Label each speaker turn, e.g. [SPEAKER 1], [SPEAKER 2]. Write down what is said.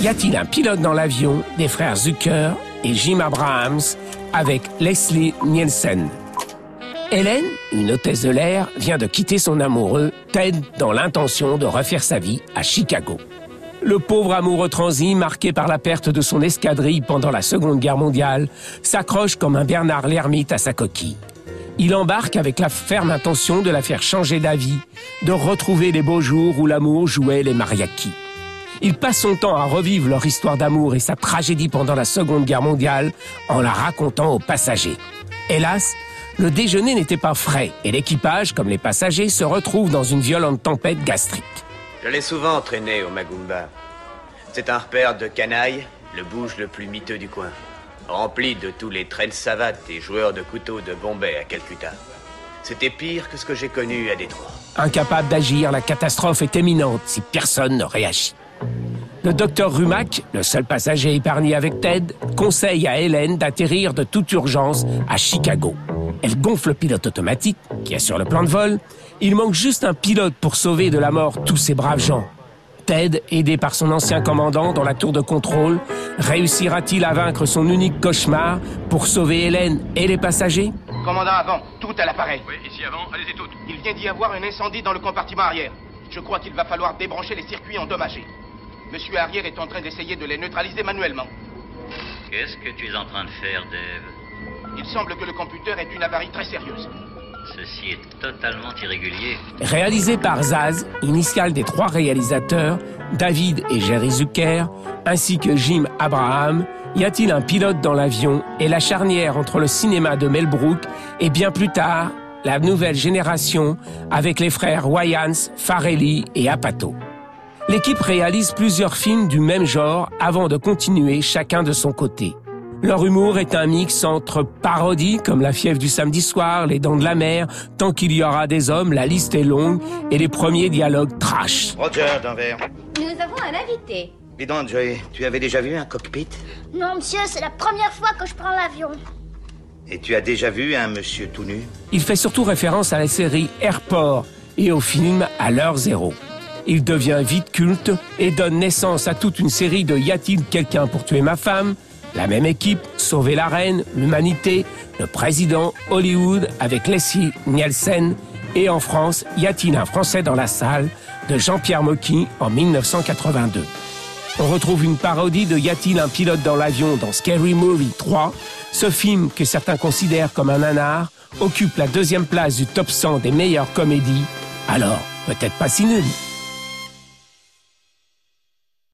[SPEAKER 1] Y a-t-il un pilote dans l'avion des frères Zucker et Jim Abrahams avec Leslie Nielsen? Hélène, une hôtesse de l'air, vient de quitter son amoureux, Ted, dans l'intention de refaire sa vie à Chicago. Le pauvre amoureux transi, marqué par la perte de son escadrille pendant la Seconde Guerre mondiale, s'accroche comme un Bernard l'ermite à sa coquille. Il embarque avec la ferme intention de la faire changer d'avis, de retrouver les beaux jours où l'amour jouait les mariachis. Il passe son temps à revivre leur histoire d'amour et sa tragédie pendant la Seconde Guerre mondiale en la racontant aux passagers. Hélas, le déjeuner n'était pas frais et l'équipage, comme les passagers, se retrouve dans une violente tempête gastrique.
[SPEAKER 2] Je l'ai souvent entraîné au Magumba. C'est un repère de canaille, le bouge le plus miteux du coin. Rempli de tous les traînes savates et joueurs de couteaux de Bombay à Calcutta. C'était pire que ce que j'ai connu à Détroit.
[SPEAKER 1] Incapable d'agir, la catastrophe est imminente si personne ne réagit. Le docteur Rumac, le seul passager épargné avec Ted, conseille à Hélène d'atterrir de toute urgence à Chicago. Elle gonfle le pilote automatique, qui est sur le plan de vol. Il manque juste un pilote pour sauver de la mort tous ces braves gens. Ted, aidé par son ancien commandant dans la tour de contrôle, réussira-t-il à vaincre son unique cauchemar pour sauver Hélène et les passagers?
[SPEAKER 3] Commandant avant, tout à l'appareil.
[SPEAKER 4] Oui, ici avant, allez-y toutes.
[SPEAKER 3] Il vient d'y avoir un incendie dans le compartiment arrière. Je crois qu'il va falloir débrancher les circuits endommagés. Monsieur Arrière est en train d'essayer de les neutraliser manuellement.
[SPEAKER 5] Qu'est-ce que tu es en train de faire, Dave
[SPEAKER 3] Il semble que le computer est une avarie très sérieuse.
[SPEAKER 5] Ceci est totalement irrégulier.
[SPEAKER 1] Réalisé par Zaz, initial des trois réalisateurs, David et Jerry Zucker, ainsi que Jim Abraham, y a-t-il un pilote dans l'avion et la charnière entre le cinéma de Mel Brooks et bien plus tard, la nouvelle génération avec les frères Wayans, Farelli et Apato. L'équipe réalise plusieurs films du même genre avant de continuer chacun de son côté. Leur humour est un mix entre parodies comme La fièvre du samedi soir, Les dents de la mer, Tant qu'il y aura des hommes, La liste est longue et les premiers dialogues trash.
[SPEAKER 2] Roger, Denver.
[SPEAKER 6] Nous avons un invité.
[SPEAKER 2] Dis donc, Joey, tu avais déjà vu un cockpit?
[SPEAKER 6] Non, monsieur, c'est la première fois que je prends l'avion.
[SPEAKER 2] Et tu as déjà vu un monsieur tout nu?
[SPEAKER 1] Il fait surtout référence à la série Airport et au film À l'heure zéro. Il devient vite culte et donne naissance à toute une série de Y a-t-il quelqu'un pour tuer ma femme? La même équipe, Sauver la reine, l'humanité, le président, Hollywood avec Leslie Nielsen et en France, Y a-t-il un Français dans la salle de Jean-Pierre Mocky en 1982. On retrouve une parodie de Y a-t-il un pilote dans l'avion dans Scary Movie 3. Ce film, que certains considèrent comme un nanar, occupe la deuxième place du top 100 des meilleures comédies. Alors, peut-être pas si nul.